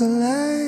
light.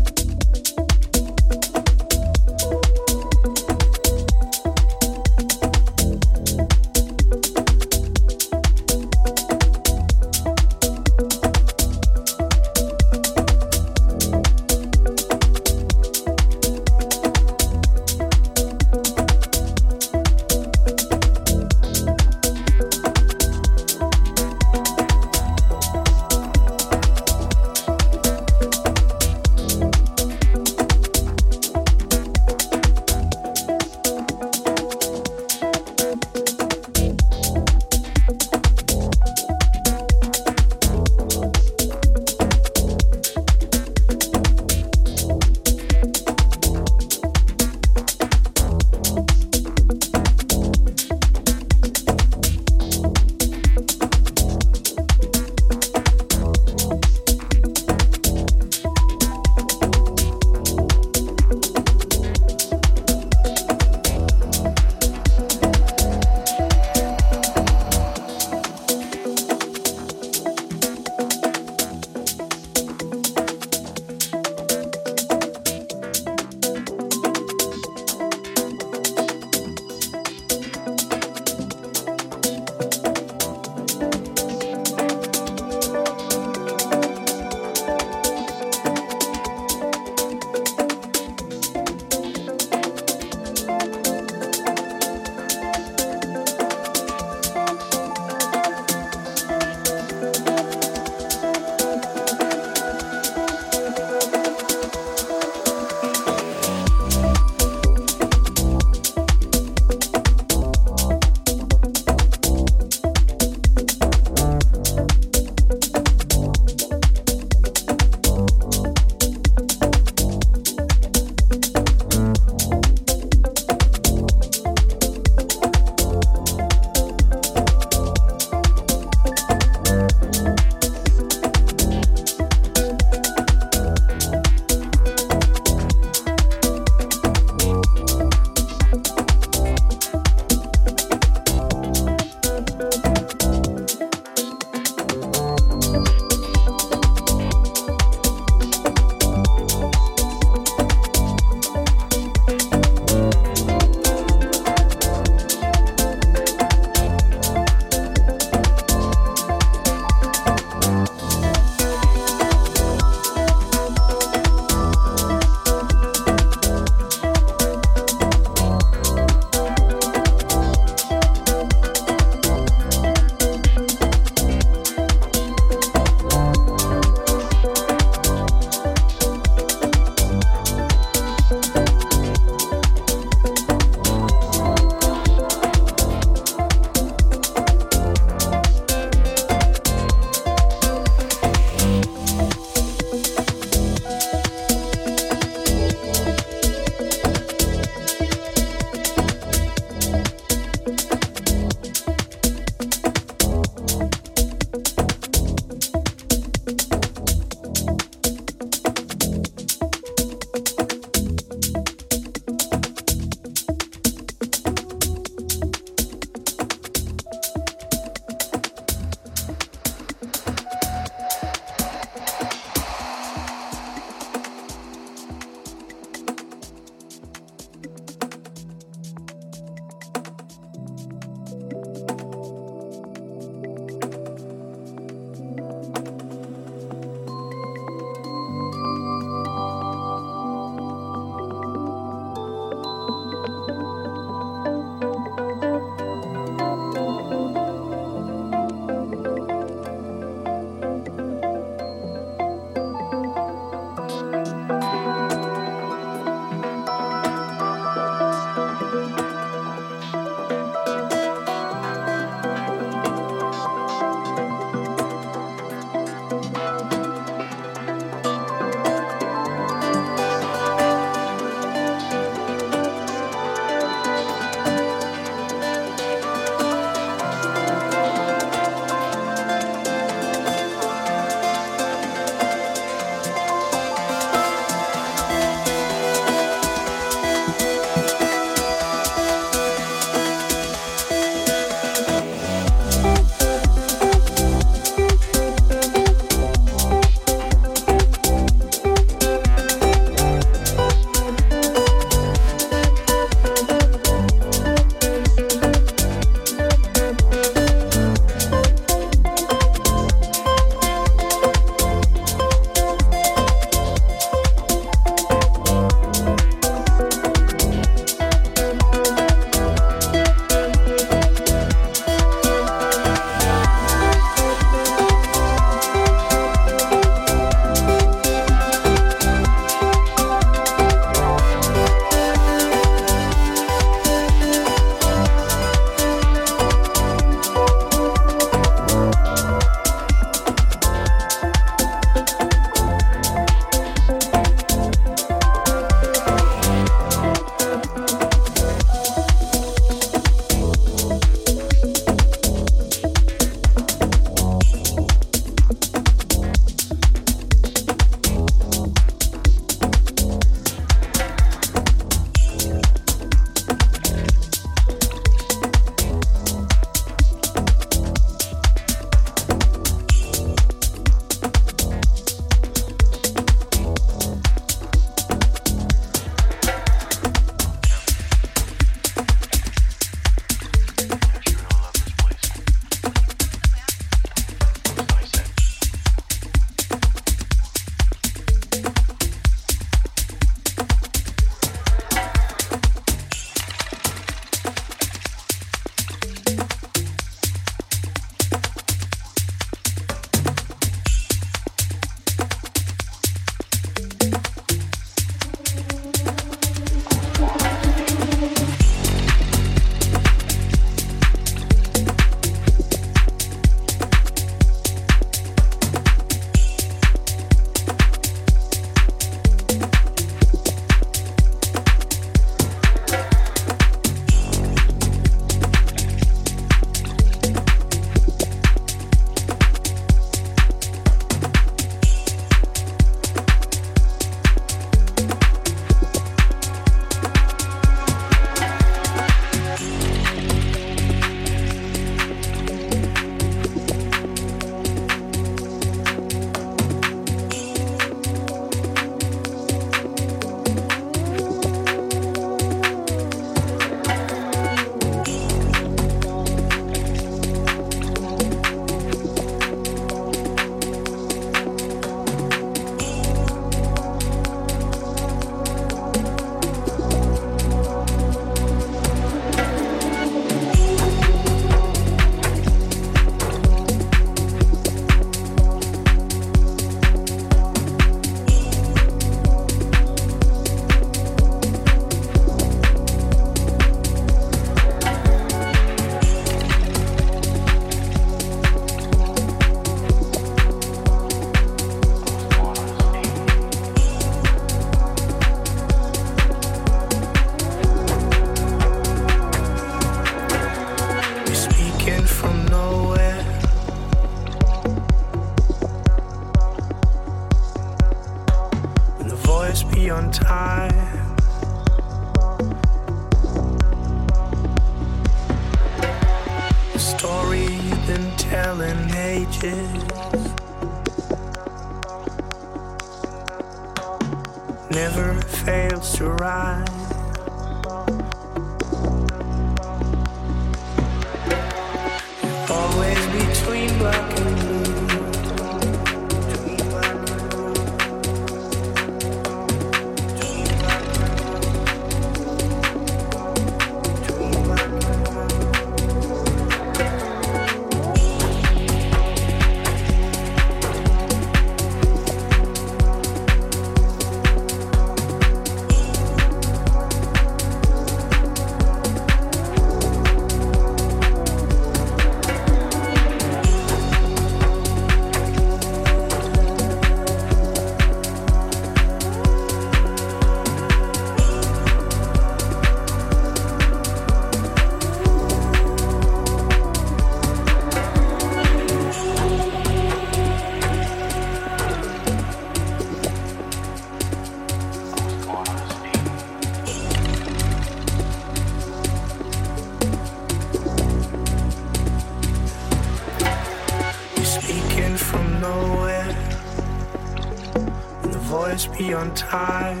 Beyond time.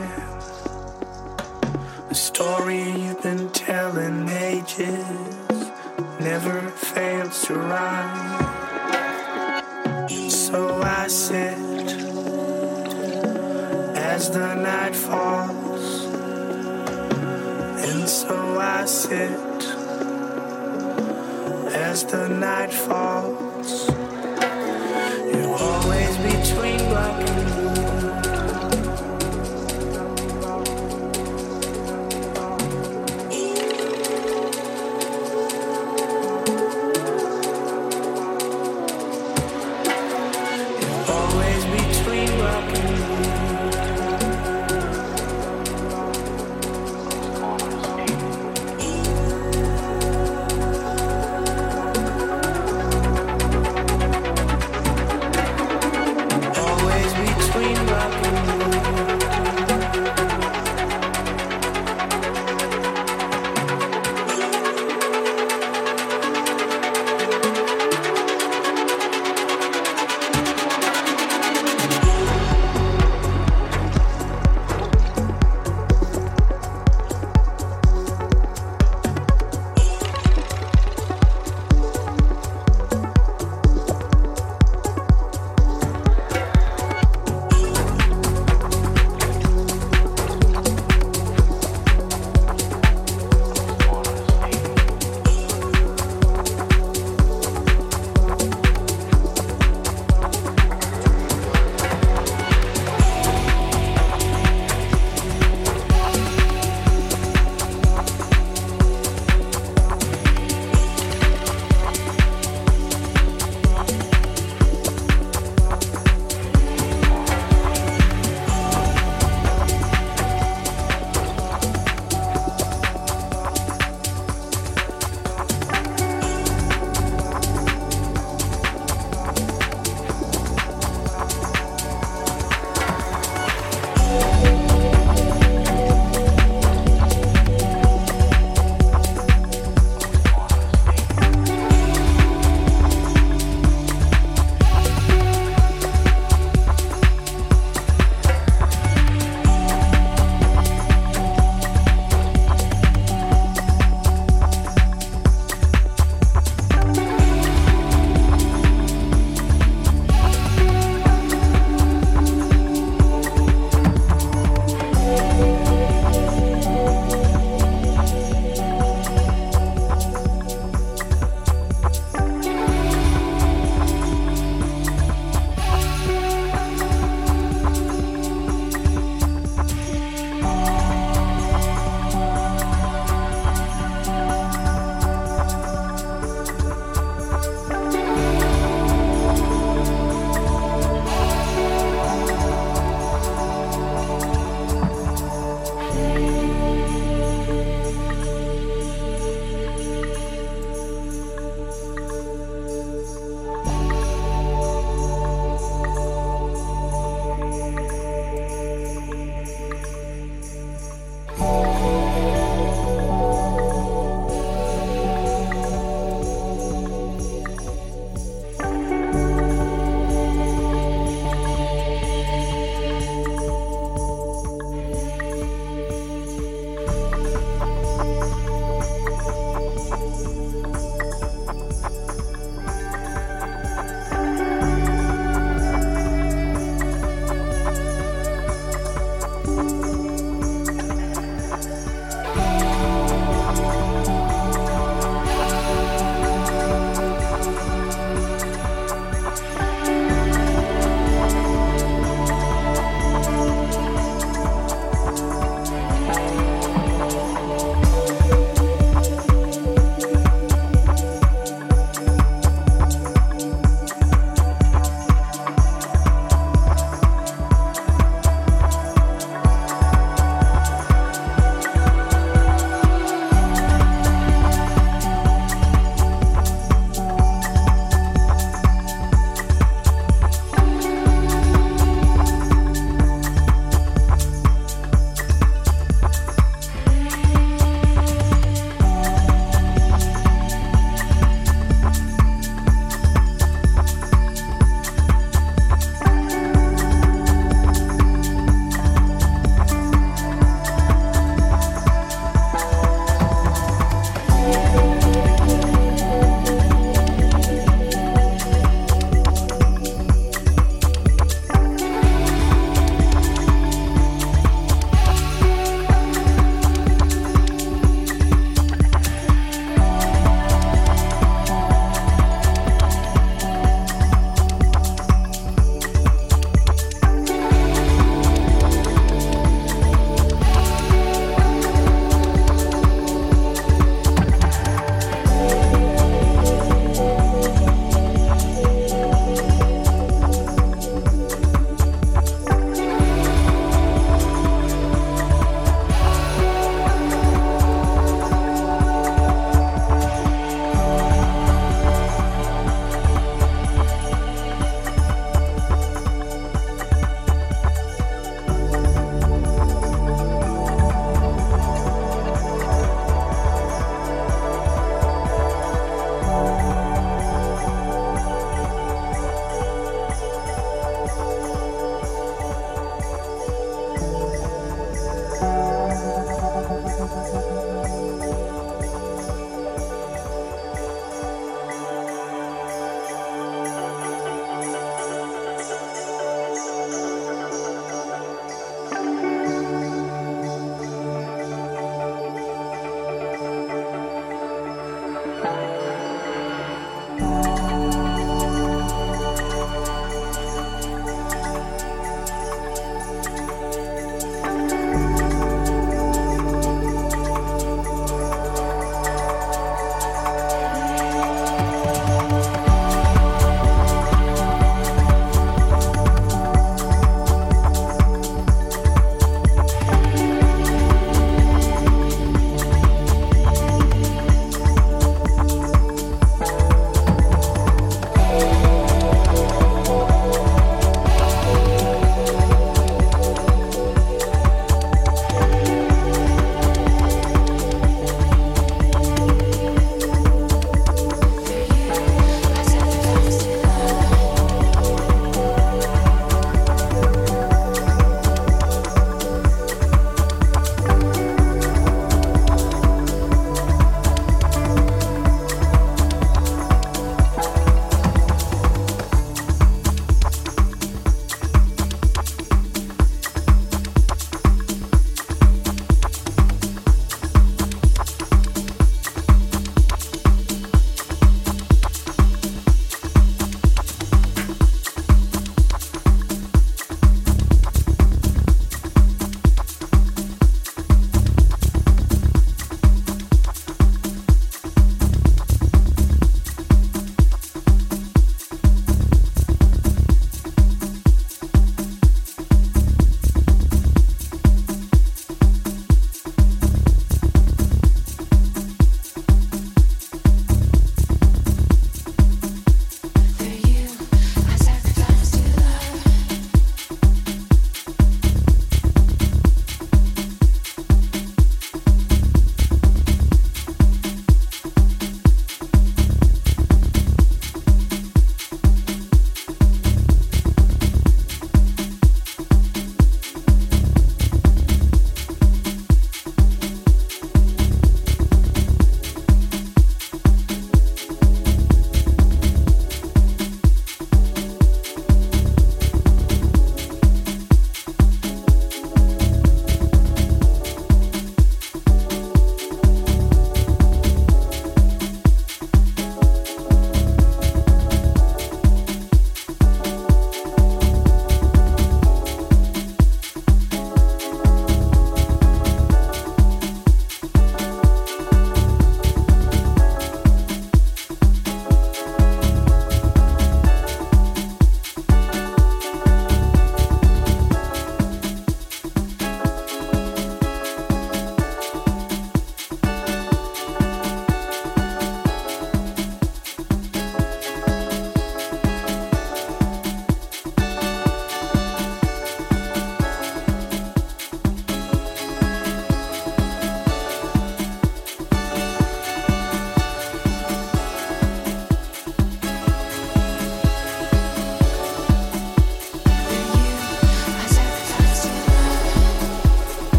The story you've been telling ages never fails to rhyme. So I sit as the night falls, and so I sit as the night falls.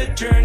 The journey